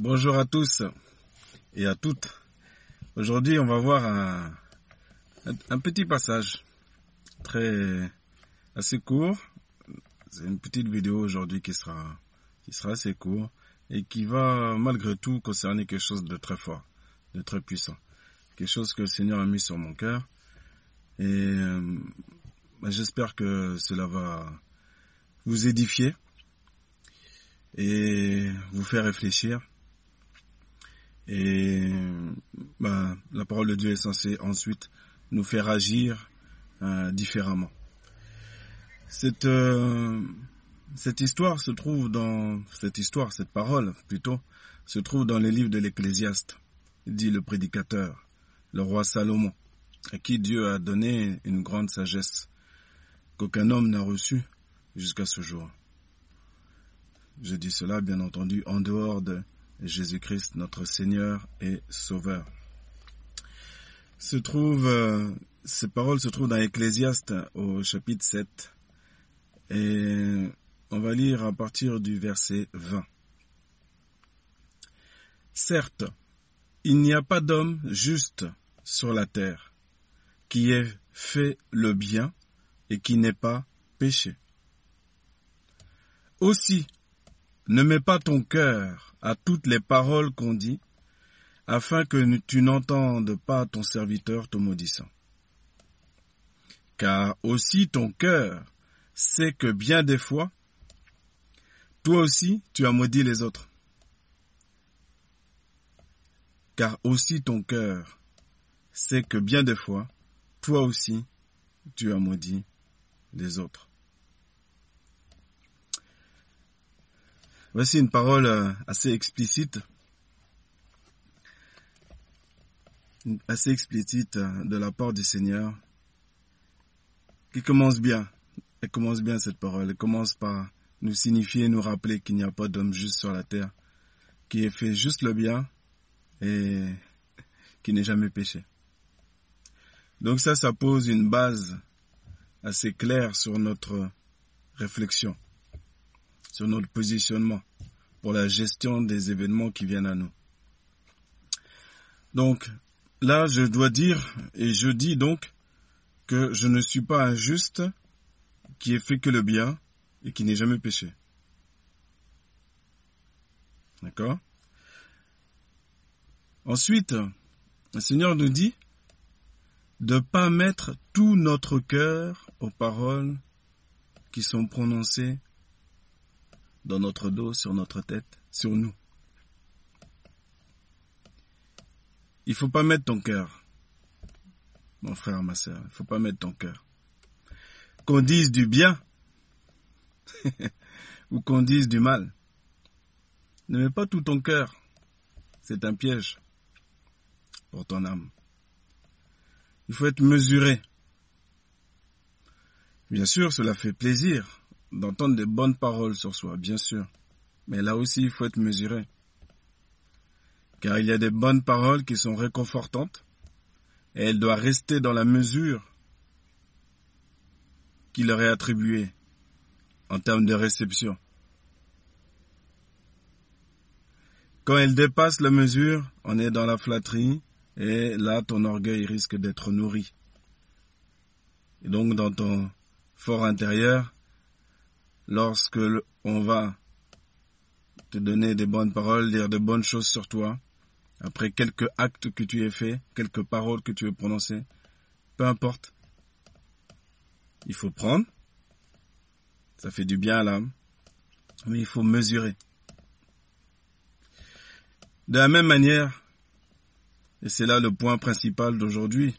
Bonjour à tous et à toutes. Aujourd'hui, on va voir un, petit passage très assez court. C'est une petite vidéo aujourd'hui qui sera qui sera assez court et qui va malgré tout concerner quelque chose de très fort, de très puissant, quelque chose que le Seigneur a mis sur mon cœur et euh, j'espère que cela va vous édifier et vous faire réfléchir. Et bah, la parole de Dieu est censée ensuite nous faire agir euh, différemment. Cette, euh, cette histoire se trouve dans cette histoire, cette parole plutôt, se trouve dans les livres de l'Ecclésiaste, dit le prédicateur, le roi Salomon, à qui Dieu a donné une grande sagesse qu'aucun homme n'a reçue jusqu'à ce jour. Je dis cela, bien entendu, en dehors de Jésus-Christ, notre Seigneur et Sauveur. Se trouve, euh, ces paroles se trouvent dans Ecclésiaste au chapitre 7 et on va lire à partir du verset 20. Certes, il n'y a pas d'homme juste sur la terre qui ait fait le bien et qui n'ait pas péché. Aussi, ne mets pas ton cœur à toutes les paroles qu'on dit, afin que tu n'entendes pas ton serviteur te maudissant. Car aussi ton cœur sait que bien des fois, toi aussi tu as maudit les autres. Car aussi ton cœur sait que bien des fois, toi aussi tu as maudit les autres. Voici une parole euh, assez explicite, assez explicite euh, de la part du Seigneur, qui commence bien. Elle commence bien cette parole. Elle commence par nous signifier, nous rappeler qu'il n'y a pas d'homme juste sur la terre, qui ait fait juste le bien et qui n'ait jamais péché. Donc ça, ça pose une base assez claire sur notre réflexion, sur notre positionnement pour la gestion des événements qui viennent à nous. Donc, là, je dois dire, et je dis donc, que je ne suis pas injuste qui ait fait que le bien et qui n'ait jamais péché. D'accord? Ensuite, le Seigneur nous dit de ne pas mettre tout notre cœur aux paroles qui sont prononcées dans notre dos, sur notre tête, sur nous. Il faut pas mettre ton cœur, mon frère, ma soeur, il faut pas mettre ton cœur. Qu'on dise du bien ou qu'on dise du mal. Ne mets pas tout ton cœur. C'est un piège pour ton âme. Il faut être mesuré. Bien sûr, cela fait plaisir d'entendre des bonnes paroles sur soi, bien sûr. Mais là aussi, il faut être mesuré. Car il y a des bonnes paroles qui sont réconfortantes et elles doivent rester dans la mesure qui leur est attribuée en termes de réception. Quand elles dépassent la mesure, on est dans la flatterie et là ton orgueil risque d'être nourri. Et donc dans ton fort intérieur, lorsque on va te donner des bonnes paroles, dire de bonnes choses sur toi, après quelques actes que tu aies faits, quelques paroles que tu aies prononcées, peu importe. Il faut prendre, ça fait du bien à l'âme, mais il faut mesurer. De la même manière, et c'est là le point principal d'aujourd'hui,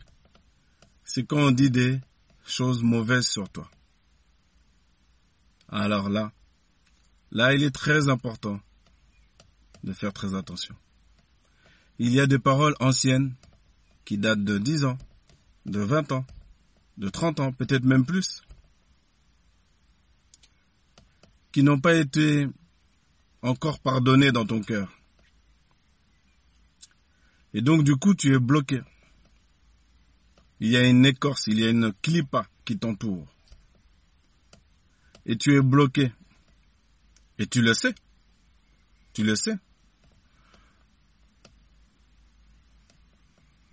c'est quand on dit des choses mauvaises sur toi. Alors là, là, il est très important de faire très attention. Il y a des paroles anciennes qui datent de 10 ans, de 20 ans, de 30 ans, peut-être même plus, qui n'ont pas été encore pardonnées dans ton cœur. Et donc du coup, tu es bloqué. Il y a une écorce, il y a une clipa qui t'entoure et tu es bloqué. Et tu le sais. Tu le sais.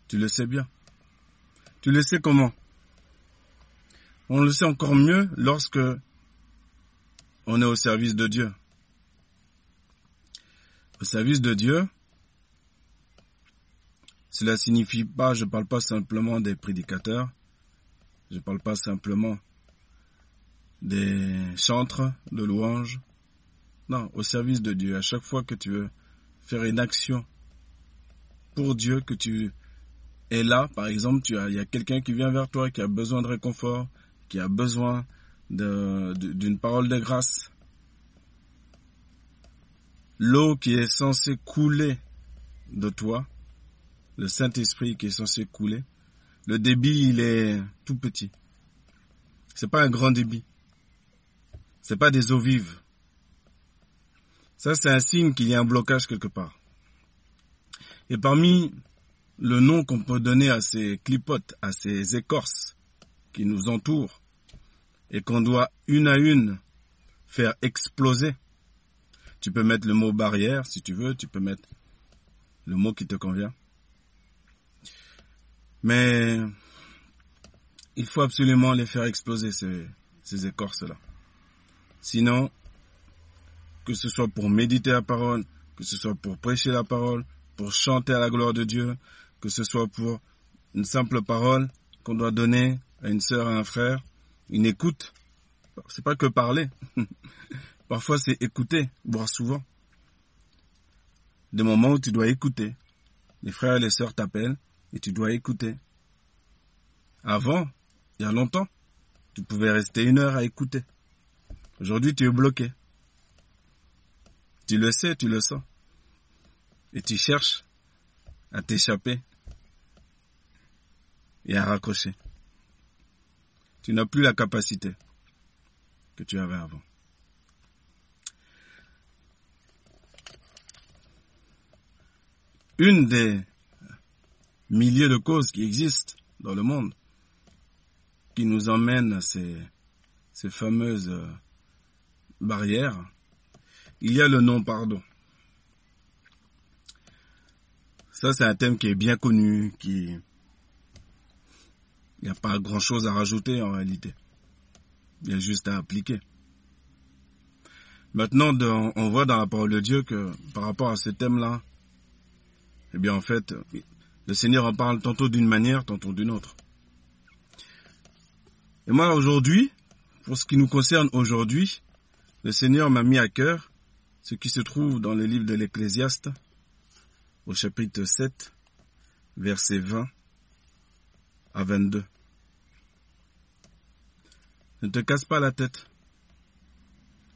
Tu le sais bien. Tu le sais comment? On le sait encore mieux lorsque on est au service de Dieu. Au service de Dieu, cela signifie pas, je ne parle pas simplement des prédicateurs, je ne parle pas simplement des chantres de louanges. Non, au service de Dieu. À chaque fois que tu veux faire une action pour Dieu, que tu es là, par exemple, tu as, il y a quelqu'un qui vient vers toi, qui a besoin de réconfort, qui a besoin d'une parole de grâce. L'eau qui est censée couler de toi, le Saint-Esprit qui est censé couler, le débit, il est tout petit. C'est pas un grand débit. C'est pas des eaux vives. Ça, c'est un signe qu'il y a un blocage quelque part. Et parmi le nom qu'on peut donner à ces clipotes, à ces écorces qui nous entourent, et qu'on doit une à une faire exploser, tu peux mettre le mot barrière si tu veux, tu peux mettre le mot qui te convient. Mais il faut absolument les faire exploser, ces, écorces-là. Sinon, que ce soit pour méditer la parole, que ce soit pour prêcher la parole, pour chanter à la gloire de Dieu, que ce soit pour une simple parole qu'on doit donner à une sœur, à un frère, une écoute. C'est pas que parler. Parfois c'est écouter, voire souvent. Des moments où tu dois écouter. Les frères et les sœurs t'appellent et tu dois écouter. Avant, il y a longtemps, tu pouvais rester une heure à écouter. Aujourd'hui, tu es bloqué. Tu le sais, tu le sens. Et tu cherches à t'échapper et à raccrocher. Tu n'as plus la capacité que tu avais avant. Une des milliers de causes qui existent dans le monde qui nous emmène à ces, ces fameuses barrières, il y a le non-pardon. Ça, c'est un thème qui est bien connu, qui... Il n'y a pas grand-chose à rajouter en réalité. Il y a juste à appliquer. Maintenant, on voit dans la parole de Dieu que par rapport à ce thème-là, eh bien en fait, le Seigneur en parle tantôt d'une manière, tantôt d'une autre. Et moi aujourd'hui, pour ce qui nous concerne aujourd'hui, le Seigneur m'a mis à cœur ce qui se trouve dans le livre de l'Ecclésiaste, au chapitre 7, versets 20 à 22. Ne te casse pas la tête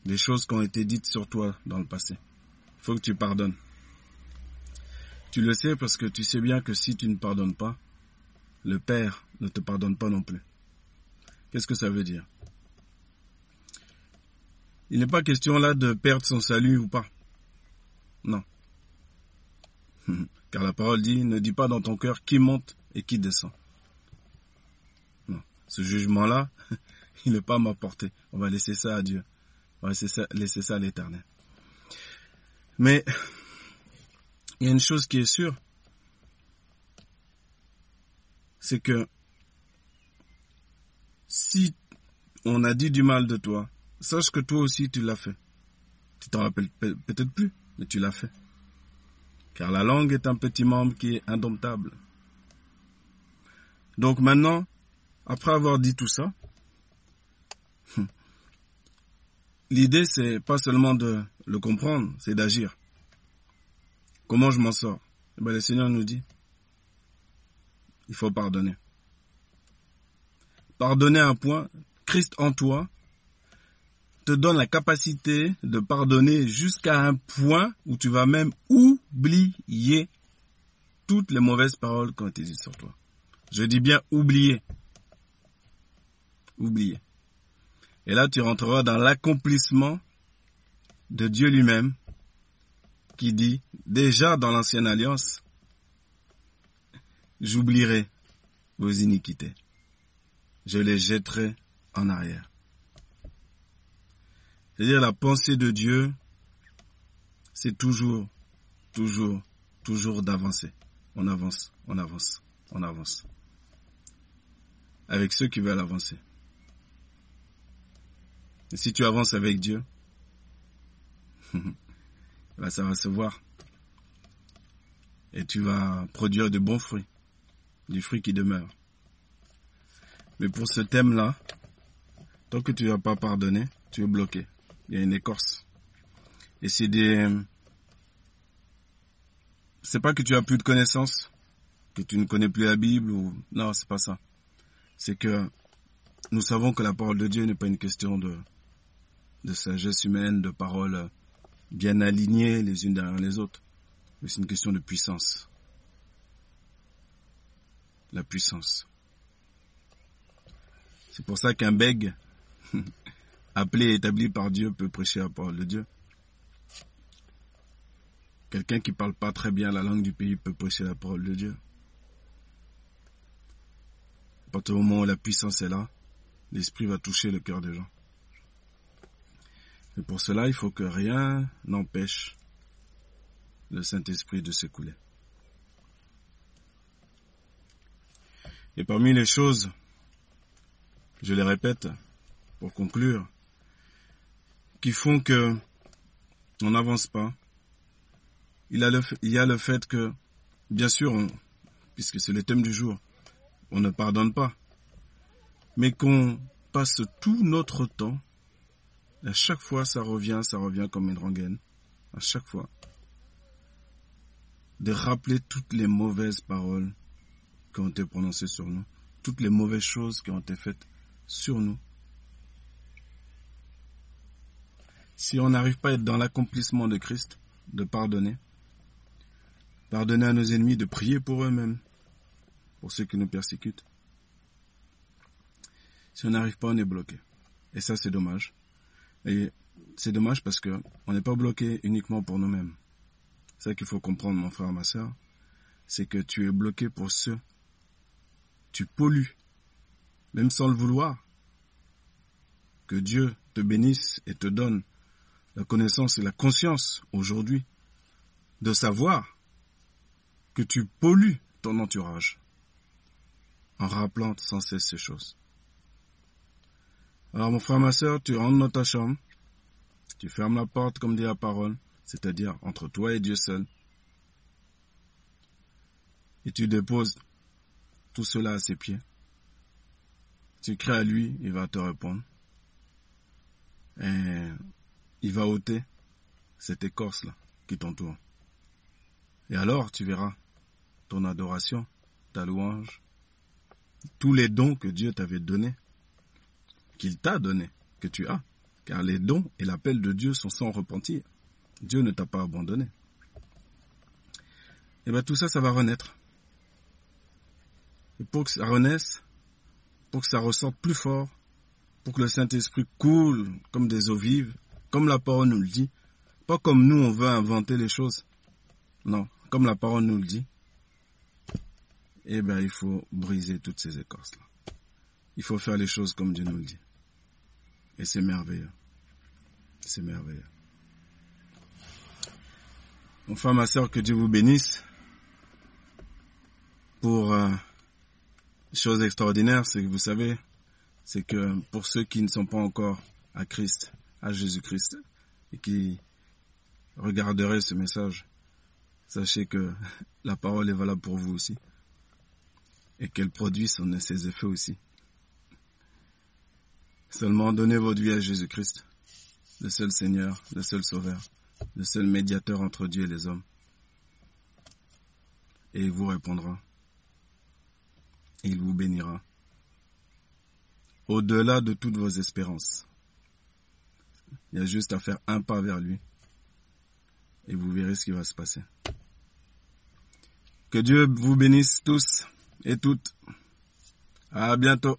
des choses qui ont été dites sur toi dans le passé. Il faut que tu pardonnes. Tu le sais parce que tu sais bien que si tu ne pardonnes pas, le Père ne te pardonne pas non plus. Qu'est-ce que ça veut dire? Il n'est pas question là de perdre son salut ou pas. Non. Car la parole dit, ne dis pas dans ton cœur qui monte et qui descend. Non. Ce jugement-là, il n'est pas à m'apporter. On va laisser ça à Dieu. On va laisser ça, laisser ça à l'éternel. Mais il y a une chose qui est sûre, c'est que si on a dit du mal de toi, sache que toi aussi tu l'as fait. Tu t'en rappelles peut-être plus, mais tu l'as fait. Car la langue est un petit membre qui est indomptable. Donc maintenant, après avoir dit tout ça, l'idée c'est pas seulement de le comprendre, c'est d'agir. Comment je m'en sors? Eh ben, Le Seigneur nous dit, il faut pardonner. Pardonner un point, Christ en toi te donne la capacité de pardonner jusqu'à un point où tu vas même oublier toutes les mauvaises paroles été dites sur toi. Je dis bien oublier. Oublier. Et là, tu rentreras dans l'accomplissement de Dieu lui-même qui dit, déjà dans l'ancienne alliance, j'oublierai vos iniquités. Je les jetterai en arrière. C'est-à-dire la pensée de Dieu, c'est toujours, toujours, toujours d'avancer. On avance, on avance. on avance. Avec ceux qui veulent avancer. Et si tu avances avec Dieu, ça va se voir. Et tu vas produire de bons fruits, du fruit qui demeure. Mais pour ce thème-là, tant que tu n'as pas pardonné, tu es bloqué. Il y a une écorce. Et c'est des... C'est pas que tu as plus de connaissances, que tu ne connais plus la Bible ou... Non, c'est pas ça. C'est que nous savons que la parole de Dieu n'est pas une question de, de sagesse humaine, de paroles bien alignées les unes derrière les autres. Mais c'est une question de puissance. La puissance. C'est pour ça qu'un bègue, appelé et établi par Dieu, peut prêcher la parole de Dieu. Quelqu'un qui parle pas très bien la langue du pays peut prêcher la parole de Dieu. À partir du moment où la puissance est là, l'Esprit va toucher le cœur des gens. Et pour cela, il faut que rien n'empêche le Saint-Esprit de s'écouler. Et parmi les choses, je les répète pour conclure, qui font que on n'avance pas, il, y a le fait que, bien sûr, puisque c'est le thème du jour, on ne pardonne pas, mais qu'on passe tout notre temps, à chaque fois ça revient, ça revient comme une rengaine, à chaque fois, de rappeler toutes les mauvaises paroles qui ont été prononcées sur nous, toutes les mauvaises choses qui ont été faites sur nous. Si on n'arrive pas à être dans l'accomplissement de Christ, de pardonner, pardonner à nos ennemis, de prier pour eux-mêmes, pour ceux qui nous persécutent. Si on n'arrive pas, on est bloqué. Et ça, c'est dommage. Et c'est dommage parce que on n'est pas bloqué uniquement pour nous-mêmes. C'est ça qu'il faut comprendre, mon frère, ma soeur. C'est que tu es bloqué pour ceux. Tu pollues, même sans le vouloir. Que Dieu te bénisse et te donne la connaissance et la conscience aujourd'hui de savoir que tu pollues ton entourage en rappelant sans cesse ces choses. Alors mon frère, ma soeur, tu rentres dans ta chambre, tu fermes la porte comme dit la parole, c'est-à-dire entre toi et Dieu seul, et tu déposes tout cela à ses pieds. Tu cries à lui, il va te répondre. Et il va ôter cette écorce-là qui t'entoure. Et alors tu verras ton adoration, ta louange, tous les dons que Dieu t'avait donnés, qu'il t'a donnés, que tu as. Car les dons et l'appel de Dieu sont sans repentir. Dieu ne t'a pas abandonné. Et eh bien tout ça, ça va renaître. Et pour que ça renaisse, pour que ça ressorte plus fort, pour que le Saint-Esprit coule comme des eaux vives, comme la parole nous le dit, pas comme nous on veut inventer les choses. Non, comme la parole nous le dit, eh bien, il faut briser toutes ces écorces-là. Il faut faire les choses comme Dieu nous le dit. Et c'est merveilleux. C'est merveilleux. Frère, ma soeur, que Dieu vous bénisse pour euh, chose extraordinaire, c'est que vous savez, c'est que pour ceux qui ne sont pas encore à Christ, à Jésus-Christ, et qui regarderaient ce message, sachez que la parole est valable pour vous aussi et qu'elle produit son, ses effets aussi. Seulement donnez votre vie à Jésus-Christ, le seul Seigneur, le seul Sauveur, le seul médiateur entre Dieu et les hommes. Et il vous répondra. Et il vous bénira. Au-delà de toutes vos espérances. Il y a juste à faire un pas vers lui. Et vous verrez ce qui va se passer. Que Dieu vous bénisse tous et toutes. À bientôt.